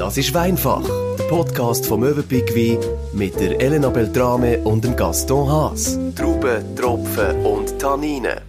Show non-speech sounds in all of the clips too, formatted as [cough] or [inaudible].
Das ist Weinfach, der Podcast vom Möwenpick Wein mit der Elena Beltrame und dem Gaston Haas. Trauben, Tropfen und Tanninen.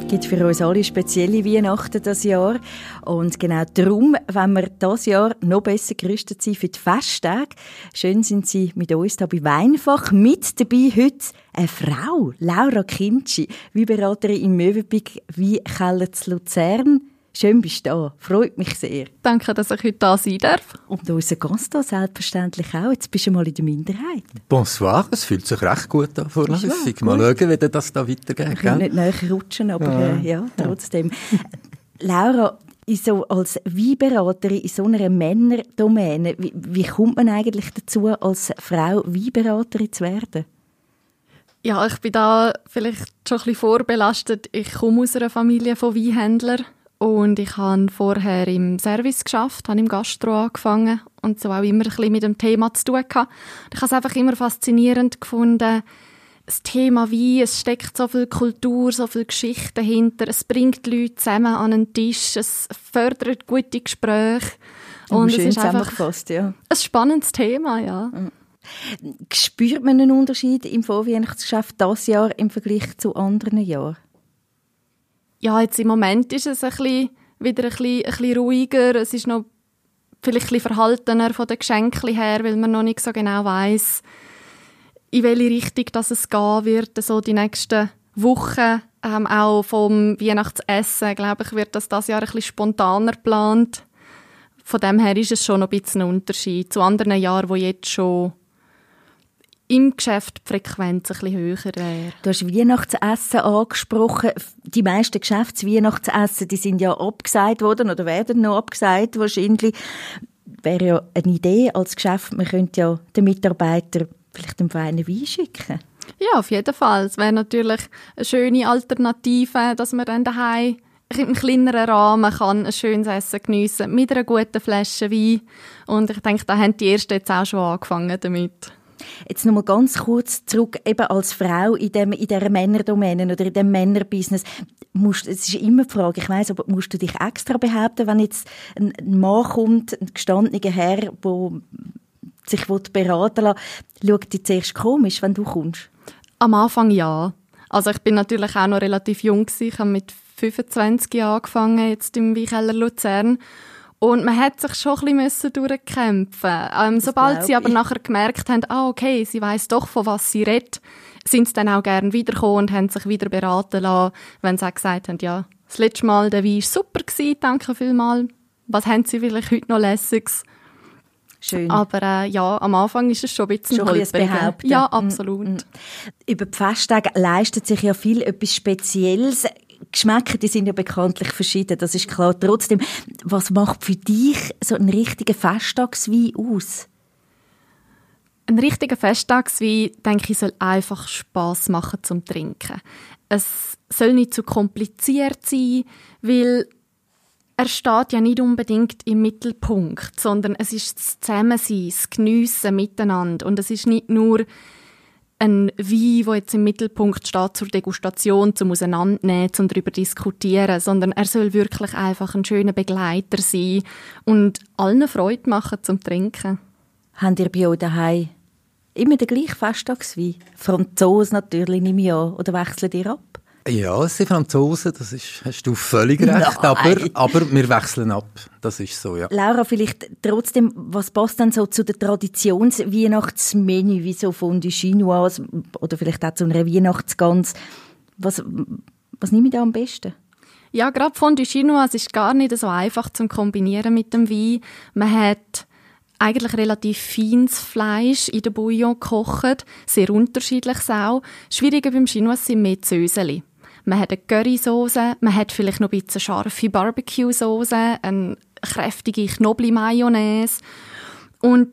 Es gibt für uns alle spezielle Weihnachten das Jahr. Und genau darum, wenn wir das Jahr noch besser gerüstet sind für die Festtage, schön sind Sie mit uns hier bei Weinfach. Mit dabei heute eine Frau, Laura Kinci, Weinberaterin im Möwenpick Weinkeller zu Luzern. Schön bist du da. Freut mich sehr. Danke, dass ich heute da sein darf. Und unser Gast da selbstverständlich auch. Jetzt bist du mal in der Minderheit. Bonsoir, es fühlt sich recht gut an vorläufig. Mal schauen, wie das da weitergeht. Wir können nicht näher rutschen, aber ja, äh, ja trotzdem. [laughs] Laura, so als Weinberaterin in so einer Männerdomäne, wie, wie kommt man eigentlich dazu, als Frau Weinberaterin zu werden? Ja, ich bin da vielleicht schon ein bisschen vorbelastet. Ich komme aus einer Familie von Weinhändlern und ich habe vorher im Service geschafft, habe im Gastro angefangen und so auch immer ein bisschen mit dem Thema zu tun gehabt. Ich habe es einfach immer faszinierend gefunden, das Thema wie es steckt so viel Kultur, so viel Geschichte dahinter. Es bringt die Leute zusammen an einen Tisch, es fördert gute Gespräche. Und es ist einfach ja. ein spannendes Thema, ja. Spürt man einen Unterschied im Vorweihnachtsgeschäft dieses Jahr im Vergleich zu anderen Jahren? Ja, jetzt im Moment ist es ein bisschen, wieder ein bisschen, ein bisschen ruhiger. Es ist noch vielleicht ein bisschen verhaltener von den Geschenken her, weil man noch nicht so genau weiß, in welche Richtung dass es gehen wird. So die nächsten Wochen, ähm, auch vom Weihnachtsessen, glaube ich, wird das das Jahr ein bisschen spontaner geplant. Von dem her ist es schon ein bisschen ein Unterschied zu anderen Jahren, wo jetzt schon im Geschäft die Frequenz ein bisschen höher wäre. Du hast Weihnachtsessen angesprochen. Die meisten Geschäftsweihnachtsessen, die sind ja abgesagt worden oder werden noch abgesagt wahrscheinlich. Wäre ja eine Idee als Geschäft, man könnte ja den Mitarbeiter vielleicht einen feinen Wein schicken. Ja, auf jeden Fall. Es wäre natürlich eine schöne Alternative, dass man dann daheim in einem kleineren Rahmen kann ein schönes Essen geniessen mit einer guten Flasche Wein. Und ich denke, da haben die Ersten jetzt auch schon angefangen damit. Jetzt noch mal ganz kurz zurück, eben als Frau in, dem, in dieser Männerdomäne oder in dem Männerbusiness. Musst, es ist immer die Frage, ich weiss, aber musst du dich extra behaupten, wenn jetzt ein Mann kommt, ein gestandener Herr, der sich beraten will, schaut dich zuerst komisch, wenn du kommst? Am Anfang ja. Also ich bin natürlich auch noch relativ jung gewesen. Ich habe mit 25 Jahren angefangen, jetzt im Weinkeller Luzern. Und man hat sich schon ein bisschen durchkämpfen ähm, Sobald sie aber nachher gemerkt haben, ah, okay, sie weiß doch, von was sie redet, sind sie dann auch gerne wiedergekommen und haben sich wieder beraten lassen, wenn sie auch gesagt haben, ja, das letzte Mal, der Wein war super, gewesen, danke vielmals. Was haben sie vielleicht heute noch Lässiges? Schön. Aber äh, ja, am Anfang ist es schon ein bisschen schon ein behaupten. Ja, absolut. Mm, mm. Über die Festtage leistet sich ja viel etwas Spezielles. Geschmäcker, die sind ja bekanntlich verschieden, das ist klar. Trotzdem, was macht für dich so einen richtigen Festtagswein aus? Ein richtiger Festtagswein, denke ich, soll einfach Spaß machen zum Trinken. Es soll nicht zu kompliziert sein, weil er steht ja nicht unbedingt im Mittelpunkt, sondern es ist das Zusammensein, das Geniessen miteinander. Und es ist nicht nur ein Wein, der jetzt im Mittelpunkt steht zur Degustation, zum Auseinandernehmen, zum darüber diskutieren, sondern er soll wirklich einfach ein schöner Begleiter sein und allen Freude machen zum Trinken. Habt ihr bei euch daheim immer den gleichen Festtagswein? Franzosen natürlich im Jahr oder wechselt ihr ab? Ja, es sind Franzosen, das ist, hast du völlig recht, aber, aber wir wechseln ab, das ist so, ja. Laura, vielleicht trotzdem, was passt dann so zu der Traditions-Weihnachtsmenü, wie so von die Chinois oder vielleicht auch zu einer Weihnachtsgans? Was, was nehme ich da am besten? Ja, gerade von die Chinois ist gar nicht so einfach zu kombinieren mit dem Wein. Man hat eigentlich relativ feines Fleisch in der Bouillon gekocht, sehr unterschiedliches auch. Schwieriger beim Chinois sind mehr die Söseli. Man hat eine Currysoße, man hat vielleicht noch ein bisschen scharfe Barbecue-Soße, eine kräftige Knobli-Mayonnaise. Und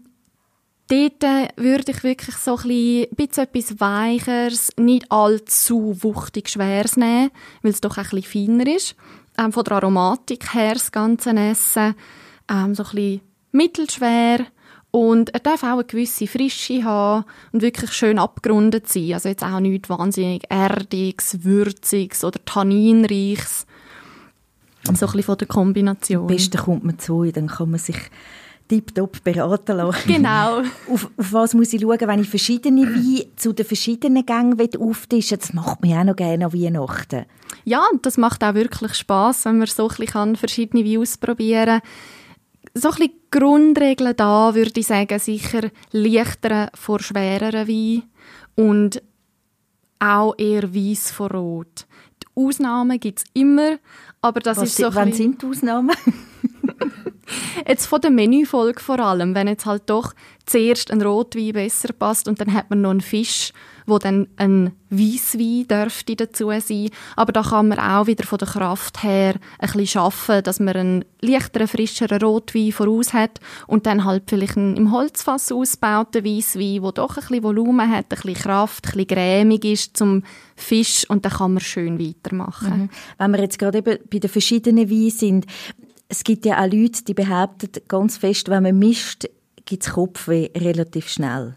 dort würde ich wirklich so ein bisschen etwas Weicheres, nicht allzu wuchtig Schweres nehmen, weil es doch ein bisschen feiner ist. Ähm, von der Aromatik her das ganze Essen. Ähm, so ein bisschen mittelschwer und er darf auch eine gewisse Frische haben und wirklich schön abgerundet sein. Also jetzt auch nicht wahnsinnig erdiges, würziges oder tanninreiches. So ein bisschen von der Kombination. Am besten kommt man zu, dann kann man sich tiptop beraten lassen. Genau. [laughs] auf, auf, was muss ich schauen, wenn ich verschiedene Weine zu den verschiedenen Gängen auftischen Das macht mir auch noch gerne an Weihnachten. Ja, und das macht auch wirklich Spass, wenn man so ein bisschen verschiedene Weine ausprobieren kann. So ein bisschen Grundregeln da, würde ich sagen, sicher leichteren vor schwereren Wein und auch eher weiß vor rot. Die Ausnahmen gibt es immer, aber das Was ist so Wann sind die Ausnahmen? Jetzt von der Menüfolge vor allem, wenn jetzt halt doch zuerst ein Rotwein besser passt und dann hat man noch einen Fisch, wo dann ein Weisswein dürfte dazu sein. Aber da kann man auch wieder von der Kraft her ein bisschen schaffen, dass man einen leichteren, frischeren Rotwein voraus hat und dann halt vielleicht einen im Holzfass ausgebauten Weisswein, der doch ein bisschen Volumen hat, ein bisschen Kraft, ein bisschen cremig ist zum Fisch und dann kann man schön weitermachen. Mhm. Wenn wir jetzt gerade eben bei den verschiedenen Weinen sind, es gibt ja auch Leute, die behaupten ganz fest, wenn man mischt, gibt es Kopfweh relativ schnell.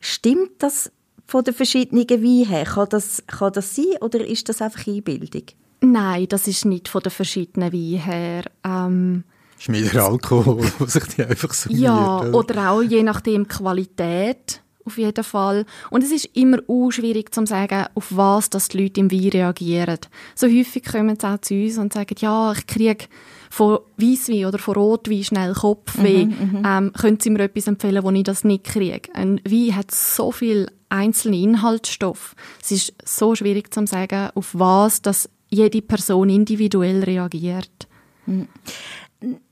Stimmt das von den verschiedenen Weinen her? Kann das, kann das sein oder ist das einfach Einbildung? Nein, das ist nicht von den verschiedenen Weinen her. Ähm, ist mehr der Alkohol, [laughs] der sich die einfach so Ja, oder? oder auch je nachdem Qualität auf jeden Fall. Und es ist immer auch schwierig zu sagen, auf was dass die Leute im Wein reagieren. So häufig kommen sie auch zu uns und sagen, ja, ich kriege von Weisswein oder von Rotwein schnell Kopfweh. Mhm, mhm, ähm, können Sie mir etwas empfehlen, wo ich das nicht kriege? Ein Wein hat so viel einzelne Inhaltsstoffe. Es ist so schwierig zu sagen, auf was dass jede Person individuell reagiert. Mhm.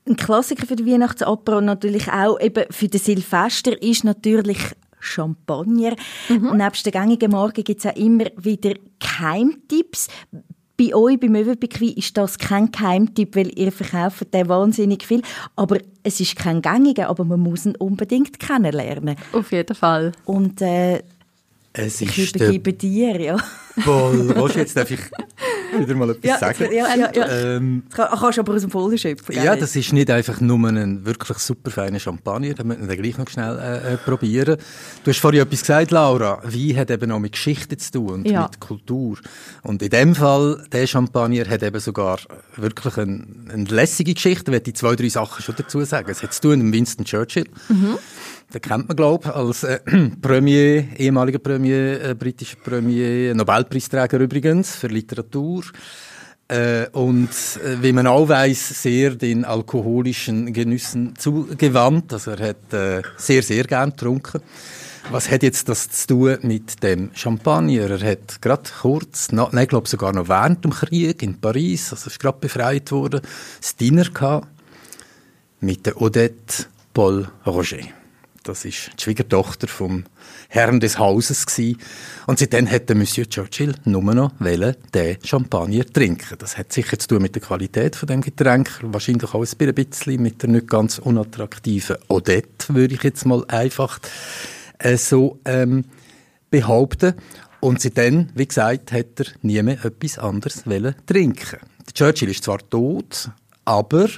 Ein Klassiker für die Weihnachtsopera und natürlich auch eben für den Silvester ist natürlich Champagner. Mhm. Nebst den gängigen Morgen gibt es auch immer wieder Keimtipps. Bei euch, bei Möwenbequie, ist das kein Geheimtipp, weil ihr verkauft den wahnsinnig viel. Aber es ist kein gängiger, aber man muss ihn unbedingt kennenlernen. Auf jeden Fall. Und äh, es ich übergebe dir, ja. Paul, Roger, jetzt darf ich wieder mal etwas ja, sagen. Ja, ja, ja. Ähm, das kannst du aber aus dem Vollen schöpfen. Ja, das ist nicht einfach nur ein wirklich super feiner Champagner, da müssen wir gleich noch schnell äh, äh, probieren. Du hast vorhin etwas gesagt, Laura, Wein hat eben auch mit Geschichte zu tun und ja. mit Kultur. Und in dem Fall, der Champagner hat eben sogar wirklich eine, eine lässige Geschichte, ich die zwei, drei Sachen schon dazu sagen. Es hat zu tun mit Winston Churchill. Mhm. Den kennt man, glaube ich, als äh, [clears throat] Premier, ehemaliger Premier, äh, britischer Premier, Nobelpreisträger übrigens für Literatur. Äh, und äh, wie man auch weiß, sehr den alkoholischen Genüssen zugewandt. Also er hat äh, sehr, sehr gern getrunken. Was hat jetzt das zu tun mit dem Champagner? Er hat gerade kurz, nein, ich glaube sogar noch während dem Krieg in Paris, also ist gerade befreit worden, das Dinner gehabt mit der Odette Paul Roger. Das ist die Schwiegertochter vom Herrn des Hauses gewesen. Und seitdem hat der Monsieur Churchill nur noch wollen, den Champagner trinken. Das hat sicher zu tun mit der Qualität von dem Getränk, wahrscheinlich auch ein bisschen mit der nicht ganz unattraktiven Odette, würde ich jetzt mal einfach äh, so ähm, behaupten. Und seitdem, wie gesagt, hat er nie mehr etwas anderes wollen trinken. Der Churchill ist zwar tot, aber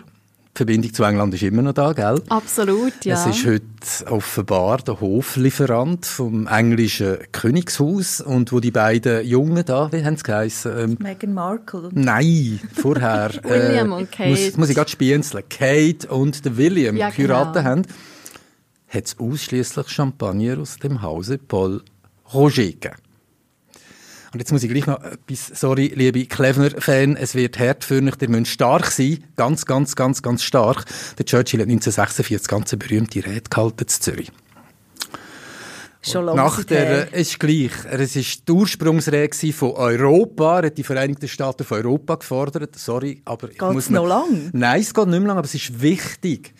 die Verbindung zu England ist immer noch da, gell? Absolut, ja. Es ist heute offenbar der Hoflieferant vom englischen Königshaus und wo die beiden Jungen da, wie haben sie geheißen? Ähm, Meghan Markle. Nein, vorher. [laughs] William äh, und Kate. Muss, muss ich gerade spienzeln. Kate und der William ja, geheiratet genau. haben, hat es ausschließlich Champagner aus dem Hause Paul Roger gegeben. Und jetzt muss ich gleich noch etwas, sorry, liebe Klevner-Fan, es wird hart für mich, der müsst stark sein, ganz, ganz, ganz, ganz stark. Der Churchill hat 1946 ganz eine berühmte Rede gehalten in Zürich. Schon lange Nach der, es ist gleich. Es ist die Ursprungsrede von Europa. Er hat die Vereinigten Staaten von Europa gefordert. Sorry, aber ich Geht's muss noch lang? Nein, es geht nicht mehr lang, aber es ist wichtig.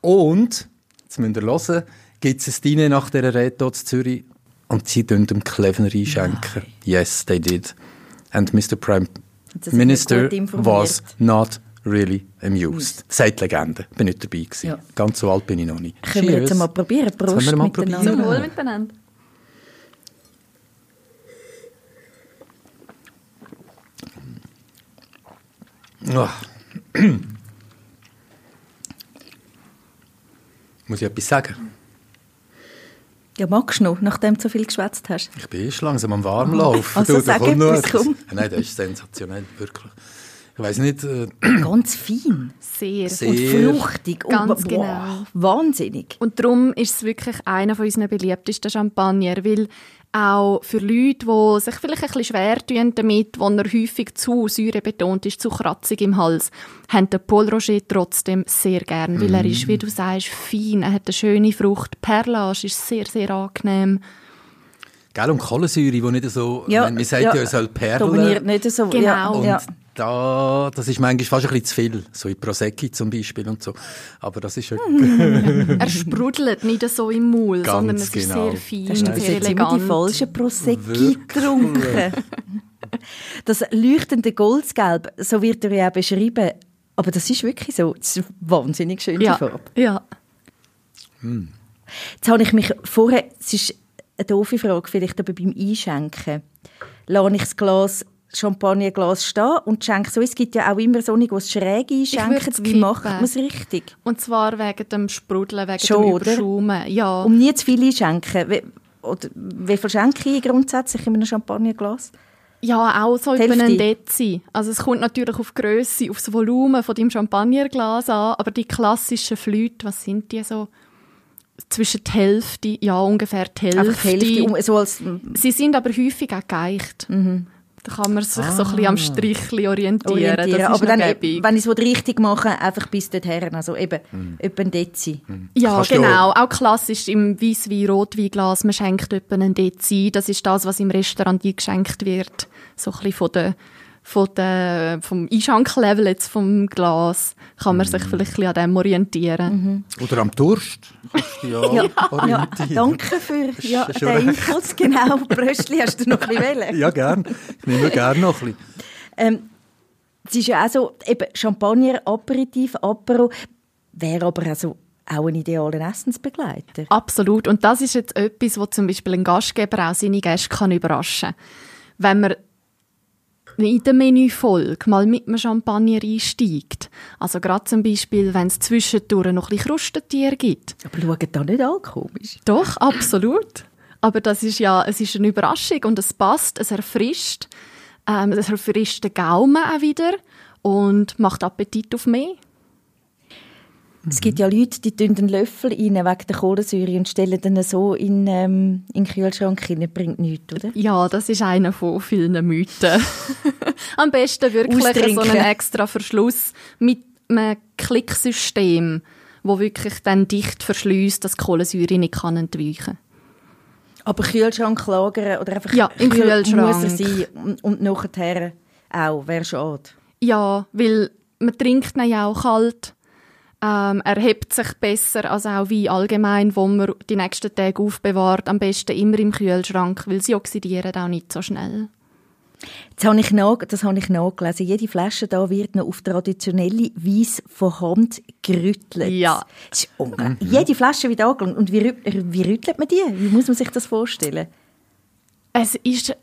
Und, jetzt müsst ihr hören, gibt es ein Diner nach dieser Rede hier in Zürich und sie tun dem Klevner einschenken. Nein. Yes, they did. And Mr. Prime Minister was not really amused. Hm. Die Legende. Bin nicht dabei gewesen. Ja. Ganz so alt bin ich noch nicht. Können Cheers. wir jetzt mal probieren? Prost Können wir mal probieren? Zum Wohl miteinander. Oh. [clears throat] Muss ich etwas sagen? Ja, magst du noch, nachdem du so viel geschwätzt hast? Ich bin erst langsam am Warmlaufen. [laughs] Also du, sag etwas, komm. Nein, das ist sensationell, wirklich. ich weiß nicht. Äh, [clears throat] Ganz fein. Sehr. Sehr. Und fruchtig. Ganz und, genau. Wahnsinnig. Und darum ist es wirklich einer von unseren beliebtesten Champagner, weil auch für Leute, die sich vielleicht ein bisschen schwer tun damit, wo er häufig zu säurebetont ist, zu kratzig im Hals, haben den Paul Roger trotzdem sehr gern, weil er ist, wie du sagst, fein, er hat eine schöne Frucht, Perlage ist sehr, sehr angenehm. Gell, und Kohlensäure, die nicht so, Ja, man, man sagt ja, ja, es soll Dominiert perlen. nicht so. Genau. Ja, Und ja. Da, das ist manchmal fast ein bisschen zu viel, so in Prosecchi zum Beispiel und so. Aber das ist ja Er sprudelt nicht so im Maul, Ganz sondern es ist genau. sehr fein, Hast du sehr jetzt immer die elegant. falschen Prosecchi Wirklich. getrunken? Das leuchtende Goldgelb, so wird er ja auch beschrieben. Aber das ist wirklich so. Das ist eine wahnsinnig schöne Ja, Farbe. ja. Jetzt habe ich mich vorher, es ist eine doofe Frage, vielleicht aber beim Einschenken, lasse ich das Glas Champagnerglas stehen und schenke so. Es gibt ja auch immer so die es schräg würd's einschenken. Wie macht man es richtig? Und zwar wegen dem Sprudeln, wegen Schon, dem? Überschaumen. Ja. Um nie zu viel einschenken. Wie, oder wie viel schenke ich grundsätzlich in einem Champagnerglas? Ja, auch so über einen. Dezi. Also es kommt natürlich auf die Grösse, auf das Volumen von deinem Champagnerglas an, aber die klassischen Flüte, was sind die so? Zwischen die Hälfte, ja ungefähr die Hälfte. Hälfte, so als, Sie sind aber häufig auch geeicht. Da kann man sich so ein bisschen am Strichli orientieren. orientieren. Das ist Aber dann, gäbig. wenn ich es richtig mache, einfach bis dorthin. Also eben, etwa ein Dezi. Ja, Kannst genau. Auch klassisch im Weisswein, Rotweinglas. Man schenkt etwa einen Dezi. Das ist das, was im Restaurant eingeschenkt wird. So ein bisschen von der, von der, vom Einschanklevel jetzt vom Glas kann man sich vielleicht ein bisschen an dem orientieren. Oder am Durst. Kannst du dich ja, [laughs] Ja, orientieren. danke für ja, den. Input. Genau, Bröstli hast du noch ein bisschen [laughs] wählen. Ja, gern. Ich nehme gerne noch ein bisschen. Ähm, es ist ja auch so, eben Champagner, Aperitif, Apero, wäre aber also auch ein idealer Essensbegleiter. Absolut. Und das ist jetzt etwas, wo zum Beispiel ein Gastgeber auch seine Gäste kann überraschen kann. Wenn man in der Menüfolge mal mit einem Champagner einsteigt, also gerade zum Beispiel, wenn es zwischendurch noch ein bisschen Krustentier gibt, Aber schaut da nicht all komisch. Doch, absolut. Aber das ist ja, es ist eine Überraschung und es passt, es erfrischt, ähm, es erfrischt den Gaumen auch wieder und macht Appetit auf mehr. Es gibt ja Leute, die tun einen Löffel rein wegen der Kohlensäure und stellen den so in, ähm, in den Kühlschrank rein. Bringt nichts, oder? Ja, das ist einer von vielen Mythen. [laughs] Am besten wirklich so einen extra Verschluss mit einem Klicksystem, wo wirklich dann dicht verschließt, dass die Kohlensäure nicht kann entweichen Aber Kühlschrank lagern oder einfach Ja, im Kühl- Kühlschrank. muss er sein und, und nachher auch, wäre schade. Ja, weil man trinkt ihn ja auch kalt. Ähm, er hebt sich besser als auch Wein allgemein, wo man die nächsten Tage aufbewahrt. Am besten immer im Kühlschrank, weil sie oxidieren auch nicht so schnell. Jetzt habe ich nach, das habe ich nachgelesen. Jede Flasche da wird noch auf traditionelle Weise von Hand gerüttelt. Ja. Das ist unglaublich. Jede Flasche wird angelangt. Und wie, wie rüttelt man die? Wie muss man sich das vorstellen? Es ist.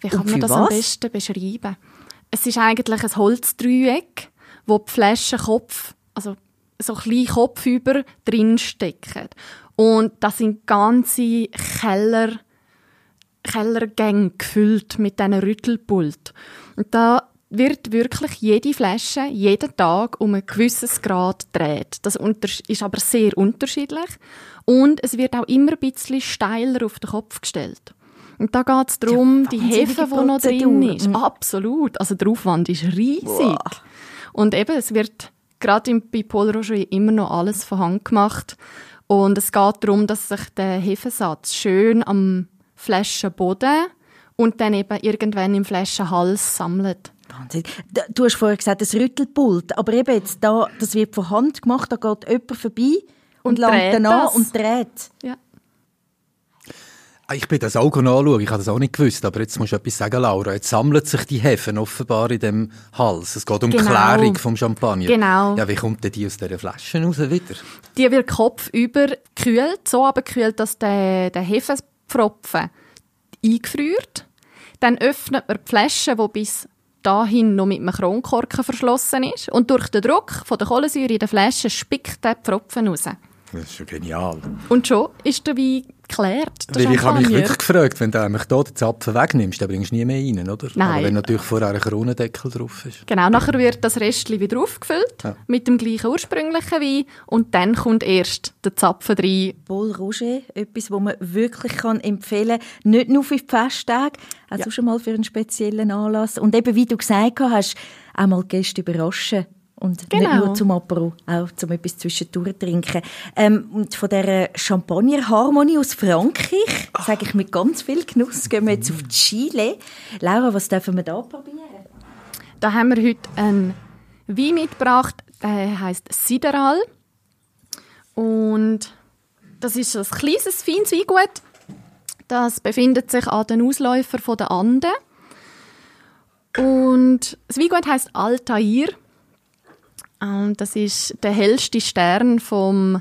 Wie kann man das am was? besten beschreiben? Es ist eigentlich ein Holzdreieck, wo die Flaschenkopf, also so kleine Kopfüber drin stecken. Und das sind ganze Keller, Kellergänge gefüllt mit diesen Rüttelpult. Und da wird wirklich jede Flasche jeden Tag um ein gewisses Grad gedreht. Das ist aber sehr unterschiedlich. Und es wird auch immer ein bisschen steiler auf den Kopf gestellt. Und da geht es darum, die wahnsinnige Hefe, die noch drin ist. Mhm. Absolut. Also der Aufwand ist riesig. Boah. Und eben, es wird gerade im- bei Paul Roger immer noch alles von Hand gemacht. Und es geht darum, dass sich der Hefesatz schön am Flaschenboden und dann eben irgendwann im Flaschenhals sammelt. Wahnsinn. Du hast vorher gesagt, das Rüttelpult. Aber eben jetzt da, das wird von Hand gemacht, da geht jemand vorbei und, Und langt das. und dreht. Ja. Ich bin das auch anschauen, ich habe das auch nicht gewusst, aber jetzt musst du etwas sagen, Laura. Jetzt sammelt sich die Hefen offenbar in dem Hals. Es geht um Genau. die Klärung vom Champagner. Genau. Ja, wie kommt denn die aus dieser Flasche raus wieder? Die wird kopfüber gekühlt, so aber gekühlt, dass der, der Hefepfropfen eingefriert. Dann öffnet man die Flasche, die bis dahin noch mit einem Kronkorken verschlossen ist. Und durch den Druck von der Kohlensäure in der Flasche spickt der Pfropfen raus. Das ist schon genial. Und schon ist der Wein geklärt. Weil ich habe mich wirklich gefragt, wenn du nämlich hier den Zapfen wegnimmst, dann bringst du nie mehr rein, oder? Nein. Aber wenn natürlich vorher ein Kronendeckel drauf ist. Genau, nachher wird das Restchen wieder aufgefüllt ja. mit dem gleichen ursprünglichen Wein und dann kommt erst der Zapfen rein. Paul Roger, etwas, was man wirklich kann empfehlen kann, nicht nur für die Festtage, also ja. schon mal für einen speziellen Anlass. Und eben, wie du gesagt hast, auch mal Gäste überraschen und genau. nicht nur zum Apero, auch zum etwas zwischendurch trinken. Ähm, und von dieser Champagner-Harmonie aus Frankreich, sage ich mit ganz viel Genuss, gehen wir jetzt auf Chile. Laura, was dürfen wir da probieren? Da haben wir heute einen Wein mitgebracht, der heißt Sideral. Und das ist ein kleines, feines Weingut. Das befindet sich an den Ausläufern der Anden. Und das Weingut heißt Altair. Und das ist der hellste Stern vom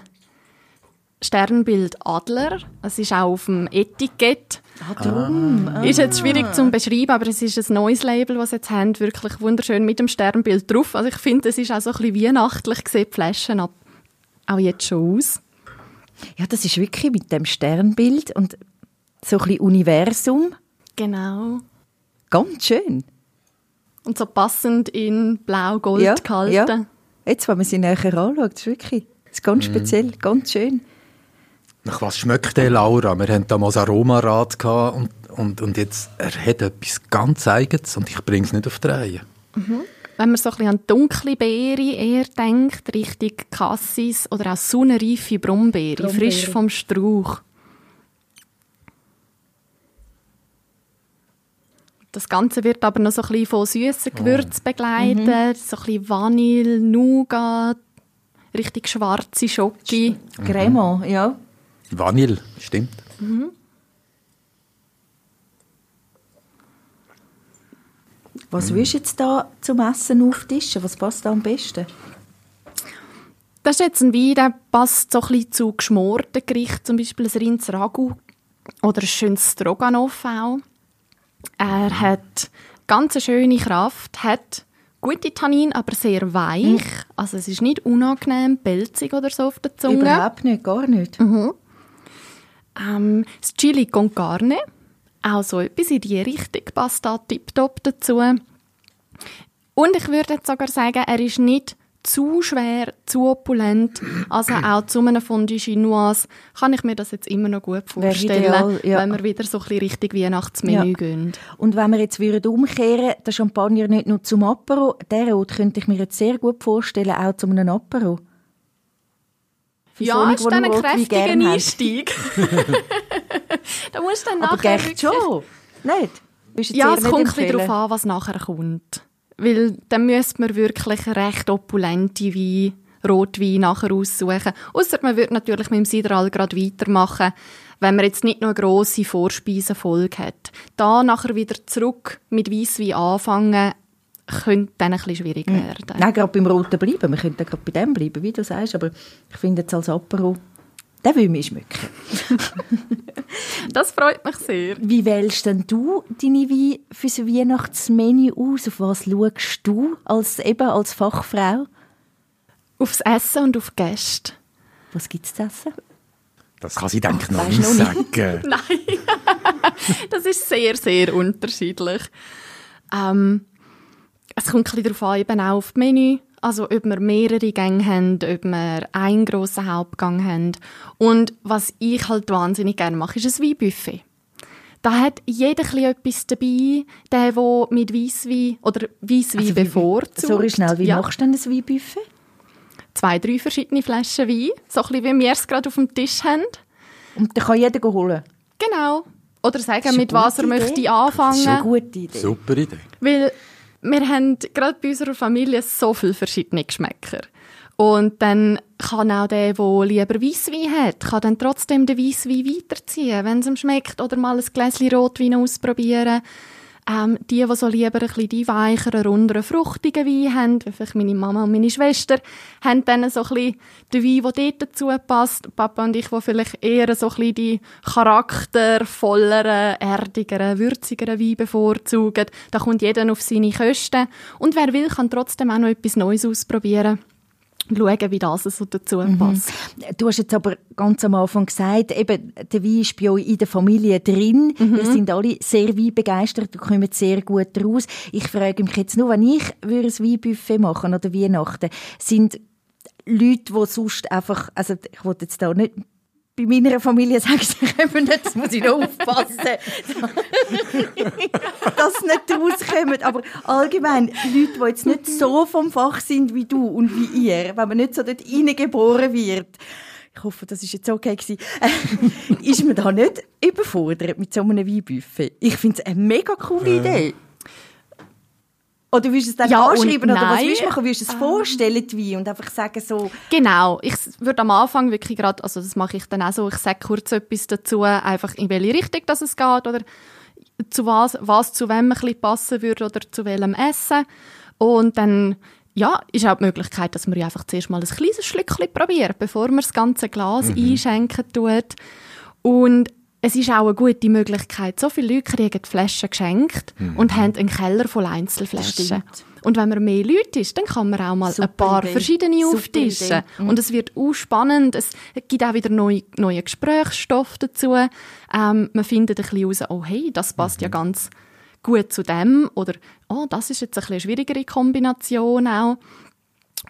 Sternbild Adler. Es ist auch auf dem Etikett. Ah, drum. Ah. Ist jetzt schwierig zu beschreiben, aber es ist ein neues Label, das sie jetzt haben, wirklich wunderschön mit dem Sternbild drauf. Also ich finde, es ist auch so ein bisschen weihnachtlich, sieht die Flaschen ab, auch jetzt schon aus. Ja, das ist wirklich mit dem Sternbild und so ein bisschen Universum. Genau. Ganz schön. Und so passend in blau-gold ja, gehalten. Ja. Jetzt, wenn man sie näher anschaut, ist wirklich ist ganz mm. speziell, ganz schön. Nach was schmeckt der Laura? Wir hatten damals Aromarad und, und, und jetzt, er hat etwas ganz Eigenes und ich bringe es nicht auf die Reihe. Mhm. Wenn man so ein bisschen an dunkle Beere eher denkt, richtig Cassis oder auch sonnenreife Brombeere, Brombeere. frisch vom Strauch. Das Ganze wird aber noch so ein bisschen von süßen Gewürzen begleitet, mhm. so ein bisschen Vanille, Nougat, richtig schwarze Schoki. Crema, ja. Vanille, stimmt. Mhm. Was mhm. willst du jetzt da zum Essen auftischen? Was passt da am besten? Das ist jetzt ein Wein, der passt so ein bisschen zu geschmorten Gerichten, zum Beispiel ein Rinds Ragu oder ein schönes Stroganoff auch. Er hat ganz eine schöne Kraft, hat gute Tannin, aber sehr weich. Mhm. Also es ist nicht unangenehm, pelzig oder so auf der Zunge. Überhaupt nicht, gar nicht. Mhm. Ähm, das Chili con Carne, auch so etwas in die Richtung, passt da tiptop dazu. Und ich würde jetzt sogar sagen, er ist nicht zu schwer, zu opulent. Also [clears throat] auch zu einem Fondue Chinoise kann ich mir das jetzt immer noch gut vorstellen, ideal, ja. wenn wir wieder so ein bisschen Richtung Weihnachtsmenü ja. gehen. Und wenn wir jetzt würden umkehren, der Champagner nicht nur zum Apero, der Ort könnte ich mir jetzt sehr gut vorstellen, auch zu einem Apero. Für ja, so ist dann ein kräftiger Einstieg. [laughs] da musst du dann Aber nachher... Aber schon, nicht? Ja, es kommt ein bisschen darauf an, was nachher kommt weil dann müsste man wirklich recht opulente Wein, Rotwein nachher aussuchen. Außer man würde natürlich mit dem Sideral gerade weitermachen, wenn man jetzt nicht nur eine grosse Vorspeisenfolge hat. Da nachher wieder zurück mit Weisswein anfangen, könnte dann ein bisschen schwierig hm. werden. Nein, gerade beim Roten bleiben. Wir könnten gerade bei dem bleiben, wie du sagst. Aber ich finde jetzt als Apero den will mich schmücken. [laughs] das freut mich sehr. Wie wählst denn du deine Weine für das Weihnachtsmenü aus? Auf was schaust du als, eben als Fachfrau? Aufs Essen und auf Gäste. Was gibt es zu essen? Das kann sie, denke ich, noch nicht sagen. [laughs] Nein, [laughs] das ist sehr, sehr unterschiedlich. Ähm, es kommt ein bisschen darauf an, eben auch auf das Menü. Also ob wir mehrere Gänge haben, ob wir einen grossen Hauptgang haben. Und was ich halt wahnsinnig gerne mache, ist ein Weinbuffet. Da hat jeder etwas dabei, der, der mit Weisswein oder Weisswein also bevorzugt. Sorry, schnell, wie ja. machst du denn ein Weinbuffet? Zwei, drei verschiedene Flaschen Wein, so ein bisschen wie wir es gerade auf dem Tisch haben. Und dann kann jeder holen? Genau. Oder sagen, mit was er Idee. möchte anfangen. Das ist eine gute Idee. Super Idee. Weil wir haben gerade bei unserer Familie so viele verschiedene Geschmäcker. Und dann kann auch der, der lieber Weisswein hat, kann dann trotzdem den Weisswein weiterziehen, wenn es ihm schmeckt, oder mal ein Gläschen Rotwein ausprobieren. Ähm, die, die so lieber ein bisschen die weicheren, runderen, fruchtigen Wein haben, wie vielleicht meine Mama und meine Schwester, haben dann so ein bisschen den Wein, der dort dazu passt. Papa und ich, die vielleicht eher so ein bisschen die charaktervolleren, erdigeren, würzigeren Wein bevorzugen. Da kommt jeder auf seine Kosten. Und wer will, kann trotzdem auch noch etwas Neues ausprobieren. Schauen, wie das so dazu mhm. passt. Du hast jetzt aber ganz am Anfang gesagt, eben, der Wein ist bei euch in der Familie drin. Mhm. Wir sind alle sehr weinbegeistert und kommen sehr gut raus. Ich frage mich jetzt nur, wenn ich ein Weinbuffet machen oder Weihnachten, sind Leute, die sonst einfach, also ich wollte jetzt da nicht bei meiner Familie sagen sie [laughs] eben nicht, das muss ich noch aufpassen, dass sie nicht rauskommen. Aber allgemein, Leute, die jetzt nicht so vom Fach sind wie du und wie ihr, wenn man nicht so dort reingeboren wird, ich hoffe, das ist jetzt okay gewesen, [laughs] ist man da nicht überfordert mit so einem Weinbuffet? Ich finde es eine mega coole Idee. Oder willst du es dann ja anschreiben oder was willst du machen? Willst du es ähm. vorstellen, wie und einfach sagen so? Genau. Ich würde am Anfang wirklich gerade, also das mache ich dann auch so, ich sage kurz etwas dazu, einfach in welche Richtung das es geht oder zu was, was zu wem ein bisschen passen würde oder zu welchem Essen. Und dann ja, ist auch die Möglichkeit, dass man einfach zuerst mal ein kleines Schlückchen probiert, bevor man das ganze Glas mhm. einschenken tut. Und es ist auch eine gute Möglichkeit. So viele Leute kriegen Flaschen geschenkt mhm. und haben einen Keller voll Einzelflaschen. Und wenn man mehr Leute ist, dann kann man auch mal Super ein paar Idee. verschiedene Super auftischen. Mhm. Und es wird auch spannend. Es gibt auch wieder neue, neue Gesprächsstoff dazu. Ähm, man findet ein bisschen raus, oh hey, das passt mhm. ja ganz gut zu dem. Oder, oh, das ist jetzt ein bisschen eine schwierigere Kombination auch.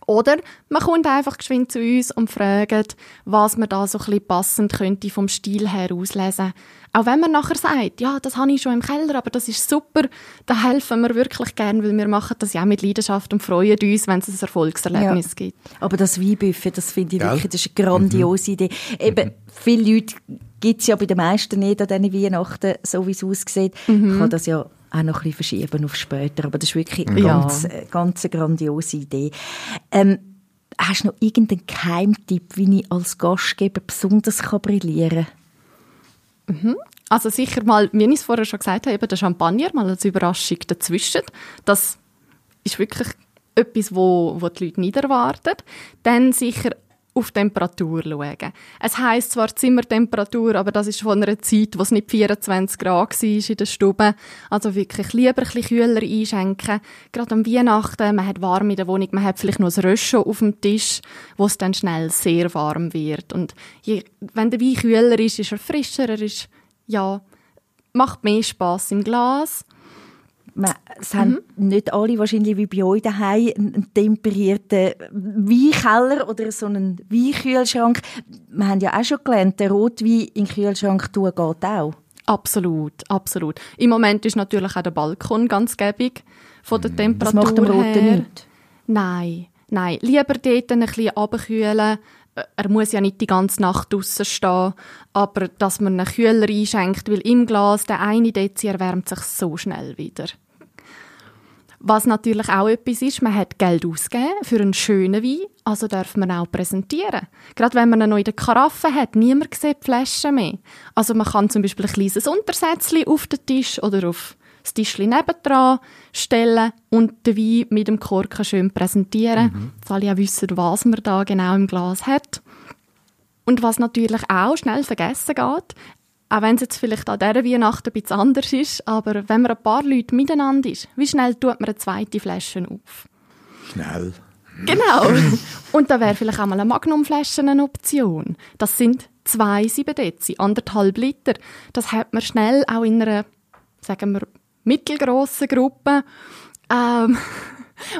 Oder man kommt einfach geschwind zu uns und fragt, was man da so ein bisschen passend könnte vom Stil her auslesen. Auch wenn man nachher sagt, ja, das habe ich schon im Keller, aber das ist super, da helfen wir wirklich gern, weil wir machen das ja mit Leidenschaft und freuen uns, wenn es ein Erfolgserlebnis ja. gibt. Aber das Weinbuffet, das finde ich Gell? wirklich, das ist eine grandiose mhm. Idee. Eben, mhm. viele Leute gibt es ja bei den meisten nicht an diesen Weihnachten, so wie es aussieht. Mhm. Ich kann das ja auch noch ein bisschen verschieben auf später. Aber das ist wirklich eine ja. ganz, äh, ganz eine grandiose Idee. Ähm, hast du noch irgendeinen Keimtipp, wie ich als Gastgeber besonders kann brillieren kann? Mhm. Also sicher mal, wie ich es vorher schon gesagt habe, eben der Champagner mal als Überraschung dazwischen. Das ist wirklich etwas, wo, wo die Leute nicht erwarten. Dann sicher auf Temperatur schauen. Es heisst zwar Zimmertemperatur, aber das ist von einer Zeit, wo es nicht 24 Grad war in der Stube. Also wirklich lieber ein bisschen kühler einschenken. Gerade am Weihnachten, man hat warm in der Wohnung, man hat vielleicht noch ein Röschen auf dem Tisch, wo es dann schnell sehr warm wird. Und je, wenn der Wein kühler ist, ist er frischer, er ist, ja, macht mehr Spaß im Glas es mhm. haben nicht alle wahrscheinlich wie bei euch daheim einen temperierten Weinkeller oder so einen Weinkühlschrank. Wir haben ja auch schon gelernt, der Rotwein in den Kühlschrank tun geht auch. Absolut, absolut. Im Moment ist natürlich auch der Balkon ganz gäbig von der Temperatur Das macht dem Roten nicht? Nein, nein. Lieber dort ein bisschen abkühlen. Er muss ja nicht die ganze Nacht draußen stehen, aber dass man einen Kühler einschenkt, weil im Glas der eine Dezi erwärmt sich so schnell wieder. Was natürlich auch etwas ist, man hat Geld ausgegeben für einen schönen Wein, also darf man auch präsentieren. Gerade wenn man ihn noch in der Karaffe hat, niemand sieht die Flaschen mehr. Also man kann zum Beispiel ein kleines Untersätzchen auf den Tisch oder auf das Tischchen nebendran stellen und den Wein mit dem Korken schön präsentieren, mhm. dass alle auch wissen, was man da genau im Glas hat. Und was natürlich auch schnell vergessen geht, auch wenn es jetzt vielleicht an dieser Weihnachten ein bisschen anders ist, aber wenn man ein paar Leute miteinander ist, wie schnell tut man eine zweite Flasche auf? Schnell. Genau. [laughs] Und da wäre vielleicht auch mal eine Magnumflasche eine Option. Das sind zwei 7 Dezi, anderthalb Liter. Das hat man schnell auch in einer, sagen wir, mittelgroßen Gruppe. Ähm,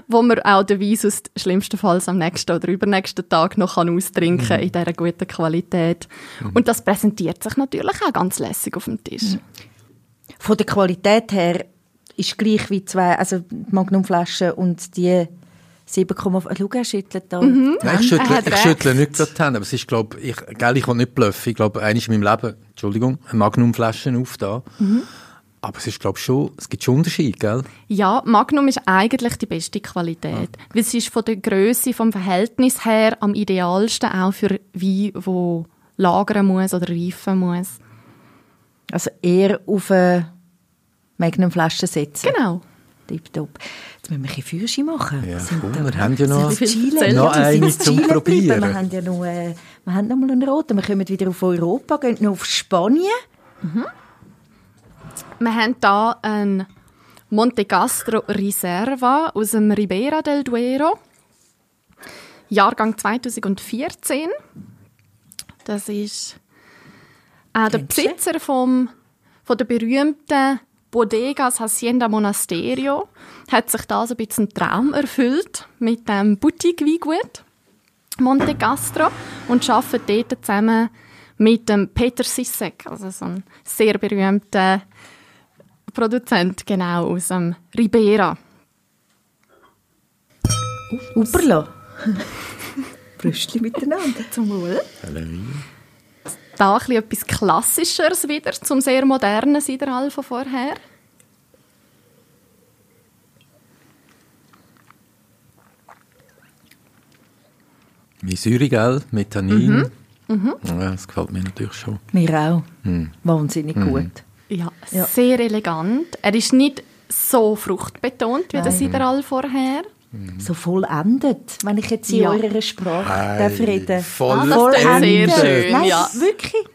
wo man auch den Wein aus schlimmstenfalls am nächsten oder übernächsten Tag noch kann austrinken kann, mhm. in dieser guten Qualität. Mhm. Und das präsentiert sich natürlich auch ganz lässig auf dem Tisch. Mhm. Von der Qualität her ist gleich wie zwei, also Magnumflaschen und die 7,5. Schau, er schüttelt da. Mhm. Nein, ich schüttle, ich schüttle nicht gerade die Hände, aber es ist, glaube ich, gell, ich kann nicht bluffen. Ich glaube, eines in meinem Leben, Entschuldigung, eine Magnumflasche auf da. Mhm. Aber es ist, glaube schon, es gibt schon Unterschiede, gell? Ja, Magnum ist eigentlich die beste Qualität. Ja. Weil es ist von der Größe, vom Verhältnis her am idealsten auch für Wein, wo lagern muss oder reifen muss. Also eher auf eine Magnum-Flasche setzen. Genau. Tipptopp. Jetzt müssen wir ein Führerschein machen. Ja, cool, wir haben ja noch, Chile, noch eine zum Probieren. Wir haben ja noch, äh, wir haben noch mal einen roten. Wir kommen wieder auf Europa, gehen noch auf Spanien. Mhm. Wir haben hier ein Monte Castro Riserva aus dem Ribera del Duero. Jahrgang 2014. Das ist äh, der Besitzer vom, von der berühmten Bodegas Hacienda Monasterio hat sich da so ein bisschen einen Traum erfüllt mit dem Boutique-Weingut Monte Castro und arbeitet dort zusammen mit dem Peter Sissek, also so ein sehr berühmter Produzent, genau, aus dem Ribera. Uperla. [laughs] Brüstchen miteinander. Zum Wohl. Da ein etwas Klassischeres wieder zum sehr modernen Sideral von vorher. Wie Säure, gell? Mit Tannin. Mhm. Mhm. Ja, das gefällt mir natürlich schon. Mir auch. Mhm. Wahnsinnig mhm. gut. Ja, ja, sehr elegant. Er ist nicht so fruchtbetont wie Nein. der Sideral vorher. Mhm. So vollendet, wenn ich jetzt in ja. eurer Sprache hey, darf reden voll ah, vollendet. Sehr schön, Nein, ja. wirklich.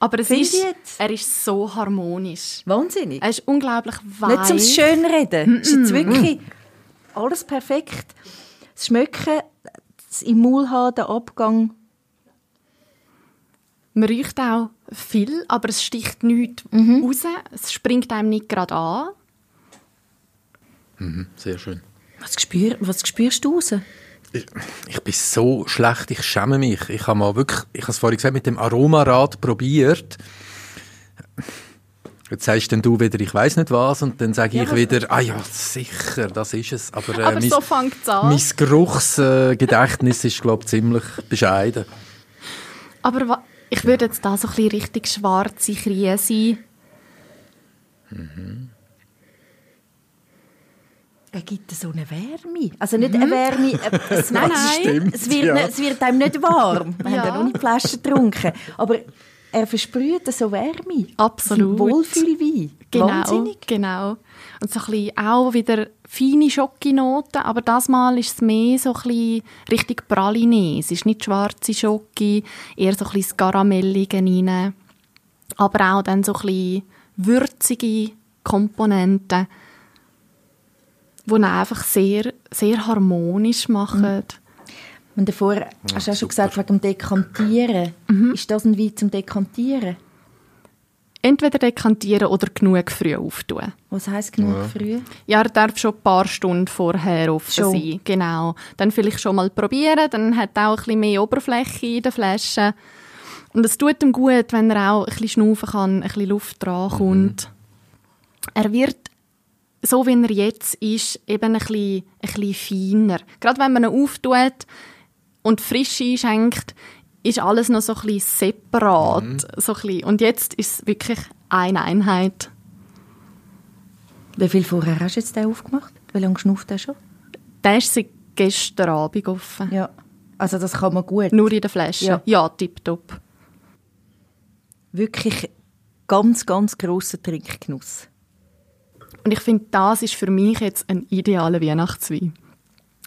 Aber es ist, er ist so harmonisch. Wahnsinnig. Er ist unglaublich weich. Nicht zum Schönreden. Mm -mm. ist jetzt wirklich alles perfekt. Das Schmecken, das im Maul haben, der Abgang. Man riecht auch viel, aber es sticht nichts mhm. raus. Es springt einem nicht gerade an. Mhm, sehr schön. Was, spür, was spürst du raus? Ich, ich, bin so schlecht, ich schäme mich. Ich habe mal wirklich, ich habe es vorhin gesagt, mit dem Aromarad probiert. Jetzt sagst denn du wieder, ich weiß nicht was, und dann sage ja, ich wieder, ah ja, sicher, das ist es. Aber, äh, Aber mein, so fängt es an. Mein Geruchsgedächtnis äh, ist, glaube ich, ziemlich bescheiden. Aber ich würde jetzt da so ein bisschen richtig schwarze Krise. Mhm. Er gibt so eine Wärme. Also nicht eine mhm. Wärme, äh, [laughs] es, nein, nein. Es, wird, ja. es wird einem nicht warm. Wir ja. haben ja noch nicht Flaschen getrunken. Aber er versprüht so Wärme. Absolut. Wohlfühlwein. Genau, Wahnsinnig. genau. Und so ein bisschen auch wieder feine Schokinoten, aber das Mal ist es mehr so ein bisschen richtig Praline. Es ist nicht schwarze Schoki, eher so ein bisschen das Karamellige rein. Aber auch dann so ein bisschen würzige Komponenten die ihn einfach sehr, sehr harmonisch machen. Mhm. Und davor ja, hast du auch schon gesagt, wegen dem Dekantieren. Mhm. Ist das ein Wein zum Dekantieren? Entweder dekantieren oder genug früh auftun. Was heisst genug ja. früh? Ja, er darf schon ein paar Stunden vorher offen schon. sein. Genau. Dann vielleicht schon mal probieren, dann hat er auch ein bisschen mehr Oberfläche in der Flasche. Und es tut ihm gut, wenn er auch ein bisschen schnaufen kann, ein bisschen Luft drankommt. Mhm. Er wird so wie er jetzt ist, eben ein bisschen, ein bisschen feiner. Gerade wenn man ihn auftut und frisch einschenkt, ist alles noch so ein bisschen separat. Mhm. So ein bisschen. Und jetzt ist es wirklich eine Einheit. Wie viel vorher hast du jetzt den aufgemacht? Wie lange schnufft der schon? Der ist seit gestern Abend offen. Ja, also das kann man gut. Nur in der Flasche? Ja, ja tipptopp. Wirklich ganz, ganz grosser Trinkgenuss. Und ich finde, das ist für mich jetzt ein idealer Weihnachtswein.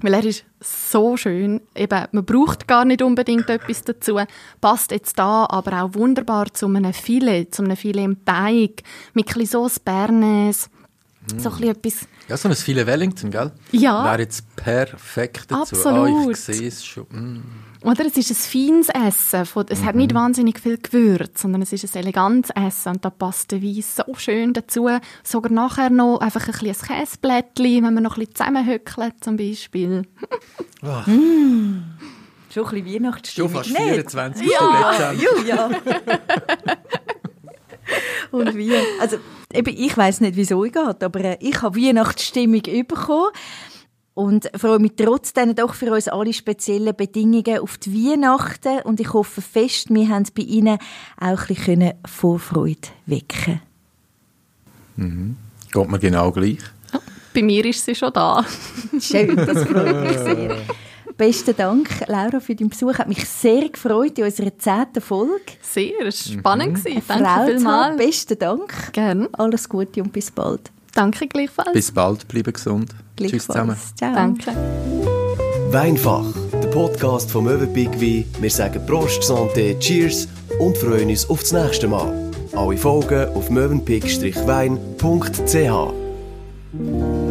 Weil er ist so schön. Eben, man braucht gar nicht unbedingt etwas dazu. Passt jetzt da aber auch wunderbar zu einem Filet, zu einem Filet im Teig, mit ein bisschen Bernays. So ein etwas... Ja, so ein Filet Wellington, gell? Ja. Wäre jetzt perfekt dazu. Absolut. Oh, ich sehe es schon. Mm. Oder es ist ein feines Essen. Es mhm. hat nicht wahnsinnig viel Gewürz, sondern es ist ein elegantes Essen. Und da passt der Wein so schön dazu. Sogar nachher noch einfach ein bisschen Käseblättchen, wenn man noch ein bisschen zusammenhöckelt zum Beispiel. Oh. [laughs] mm. Schon ein bisschen Weihnachtsstimmung. Schon fast 24. Ja, ja, ja. [laughs] Und wie? Also, eben, ich weiß nicht, wieso ich geht, aber äh, ich habe Weihnachtsstimmung bekommen und freue mich trotzdem doch für uns alle speziellen Bedingungen auf die Weihnachten und ich hoffe fest, wir haben bei Ihnen auch ein bisschen Vorfreude wecken mhm. Geht mir genau gleich? Ja, bei mir ist sie schon da. Schön, das freut mich [laughs] sehr. Besten Dank, Laura, für deinen Besuch. Hat mich sehr gefreut in unserer zehnten Folge. Sehr, es war spannend. Mhm. Danke vielmals. Besten Dank. Gerne. Alles Gute und bis bald. Danke gleichfalls. Bis bald, bleiben gesund. Tschüss zusammen. Ciao. Danke. Weinfach, der Podcast vom Möwenpick Wein. Wir sagen Prost, Santé, Cheers und freuen uns auf das nächste Mal. Alle Folgen auf mövenpick-wein.ch